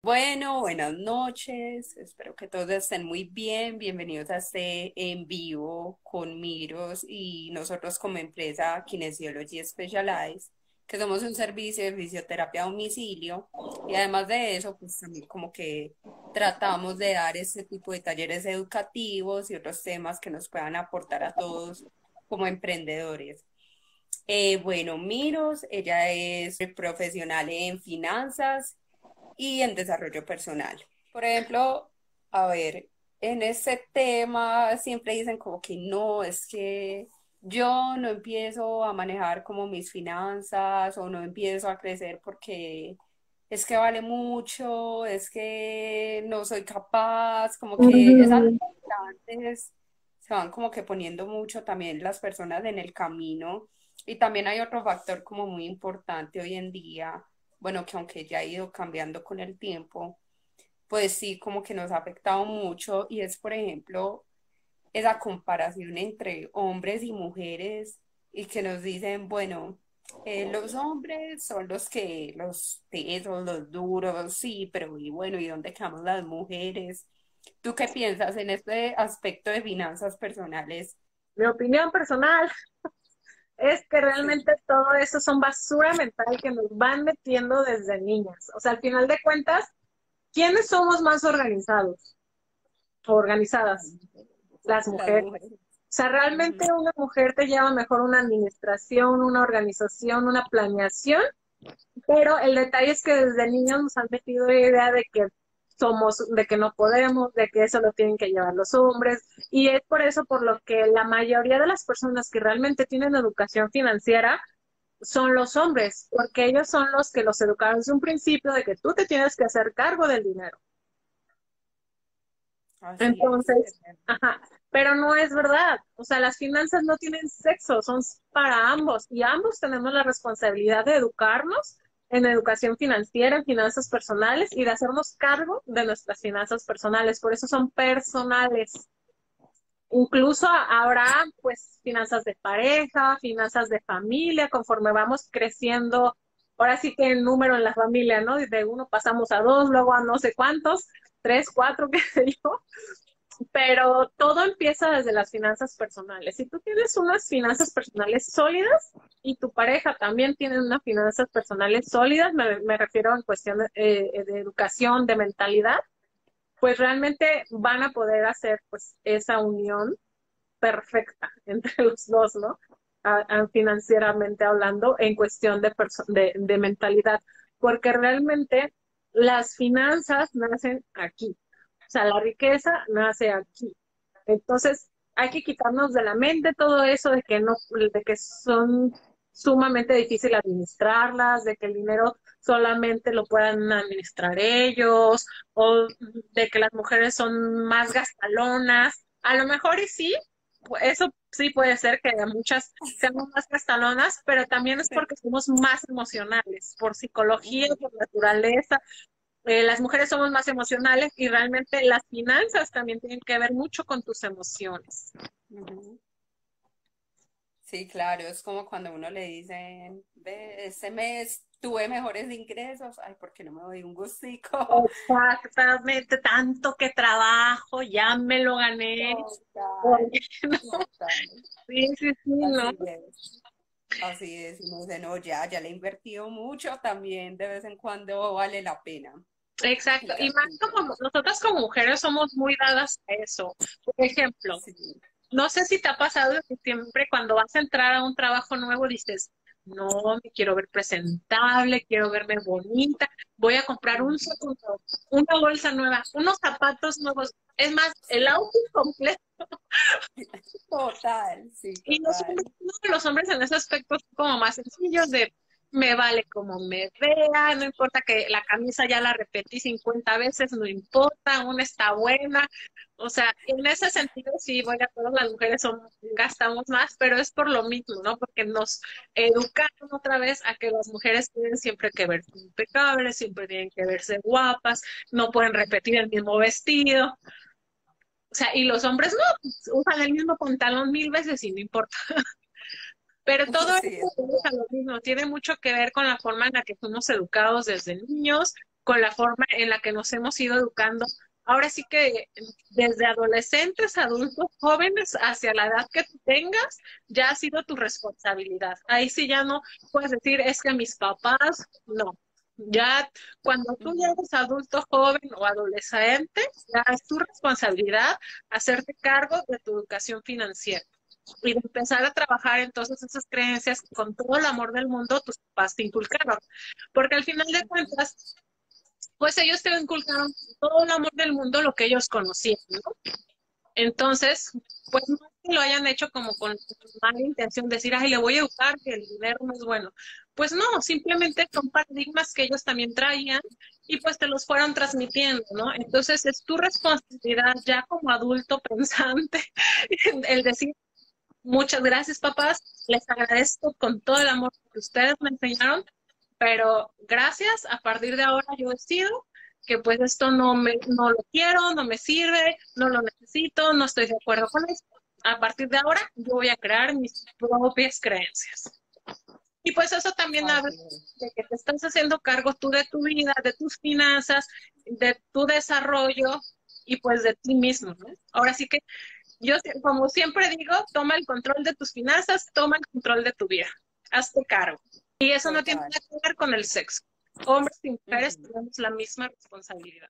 Bueno, buenas noches. Espero que todos estén muy bien. Bienvenidos a este en vivo con Miros y nosotros como empresa Kinesiology Specialized, que somos un servicio de fisioterapia a domicilio. Y además de eso, pues también como que tratamos de dar este tipo de talleres educativos y otros temas que nos puedan aportar a todos como emprendedores. Eh, bueno, Miros, ella es profesional en finanzas y en desarrollo personal. Por ejemplo, a ver, en ese tema siempre dicen como que no, es que yo no empiezo a manejar como mis finanzas o no empiezo a crecer porque es que vale mucho, es que no soy capaz, como que esas se van como que poniendo mucho también las personas en el camino. Y también hay otro factor como muy importante hoy en día bueno, que aunque ya ha ido cambiando con el tiempo, pues sí, como que nos ha afectado mucho y es, por ejemplo, esa comparación entre hombres y mujeres y que nos dicen, bueno, eh, los hombres son los que, los tesos, los duros, sí, pero y bueno, ¿y dónde quedamos las mujeres? ¿Tú qué piensas en este aspecto de finanzas personales? Mi opinión personal es que realmente todo eso son basura mental que nos van metiendo desde niñas. O sea, al final de cuentas, ¿quiénes somos más organizados? organizadas. Las mujeres. O sea, realmente una mujer te lleva mejor una administración, una organización, una planeación, pero el detalle es que desde niños nos han metido la idea de que somos, de que no podemos, de que eso lo tienen que llevar los hombres. Y es por eso por lo que la mayoría de las personas que realmente tienen educación financiera son los hombres, porque ellos son los que los educaron desde un principio de que tú te tienes que hacer cargo del dinero. Entonces, ajá, pero no es verdad. O sea, las finanzas no tienen sexo, son para ambos y ambos tenemos la responsabilidad de educarnos en educación financiera, en finanzas personales y de hacernos cargo de nuestras finanzas personales. Por eso son personales. Incluso habrá pues finanzas de pareja, finanzas de familia, conforme vamos creciendo. Ahora sí que el número en la familia, ¿no? De uno pasamos a dos, luego a no sé cuántos, tres, cuatro, qué sé yo pero todo empieza desde las finanzas personales. Si tú tienes unas finanzas personales sólidas y tu pareja también tiene unas finanzas personales sólidas, me, refiero en cuestión eh, de, educación, de mentalidad, pues realmente van a poder hacer pues esa unión perfecta entre los dos, ¿no? financieramente hablando, en cuestión de, de mentalidad, porque realmente las finanzas nacen aquí, o sea, la riqueza nace aquí. Entonces, hay que quitarnos de la mente todo eso de que no, de que son sumamente difícil administrarlas, de que el dinero solamente lo puedan administrar ellos, o de que las mujeres son más gastalonas. A lo mejor y sí, eso sí puede ser que muchas seamos más gastalonas, pero también es porque somos más emocionales, por psicología, por naturaleza, eh, las mujeres somos más emocionales y realmente las finanzas también tienen que ver mucho con tus emociones. Sí, claro, es como cuando uno le dice, ve, este mes tuve mejores ingresos, ay, ¿por qué no me doy un gustico? Exactamente, tanto que trabajo, ya me lo gané. Sí, sí, sí, ¿no? Así es, sé, no, ya, ya le he invertido mucho, también de vez en cuando vale la pena. Exacto, y más como nosotras como mujeres somos muy dadas a eso. Por ejemplo, no sé si te ha pasado que siempre cuando vas a entrar a un trabajo nuevo dices, no, me quiero ver presentable, quiero verme bonita, voy a comprar un segundo, una bolsa nueva, unos zapatos nuevos, es más, el outfit completo. Total, sí. Y los hombres, los hombres en ese aspecto son como más sencillos de me vale como me vea, no importa que la camisa ya la repetí 50 veces, no importa, una está buena. O sea, en ese sentido sí, voy a todas las mujeres son, gastamos más, pero es por lo mismo, ¿no? Porque nos educaron otra vez a que las mujeres tienen siempre que verse impecables, siempre tienen que verse guapas, no pueden repetir el mismo vestido. O sea, y los hombres no, usan el mismo pantalón mil veces y no importa. Pero todo eso lo mismo, tiene mucho que ver con la forma en la que fuimos educados desde niños, con la forma en la que nos hemos ido educando. Ahora sí que desde adolescentes, adultos, jóvenes, hacia la edad que tú tengas, ya ha sido tu responsabilidad. Ahí sí ya no puedes decir, es que mis papás, no. Ya cuando tú ya eres adulto, joven o adolescente, ya es tu responsabilidad hacerte cargo de tu educación financiera y de empezar a trabajar entonces esas creencias con todo el amor del mundo tus papás te inculcaron. Porque al final de cuentas, pues ellos te inculcaron todo el amor del mundo lo que ellos conocían, ¿no? Entonces, pues no que lo hayan hecho como con mala intención, decir, ay, le voy a educar que el dinero es bueno. Pues no, simplemente son paradigmas que ellos también traían y pues te los fueron transmitiendo, ¿no? Entonces es tu responsabilidad ya como adulto pensante el decir, muchas gracias papás, les agradezco con todo el amor que ustedes me enseñaron, pero gracias, a partir de ahora yo decido que pues esto no, me, no lo quiero, no me sirve, no lo necesito, no estoy de acuerdo con esto. A partir de ahora yo voy a crear mis propias creencias. Y pues eso también habla de que te estás haciendo cargo tú de tu vida, de tus finanzas, de tu desarrollo y pues de ti mismo. Ahora sí que yo, como siempre digo, toma el control de tus finanzas, toma el control de tu vida, hazte cargo. Y eso no tiene nada que ver con el sexo. Hombres y mujeres tenemos la misma responsabilidad.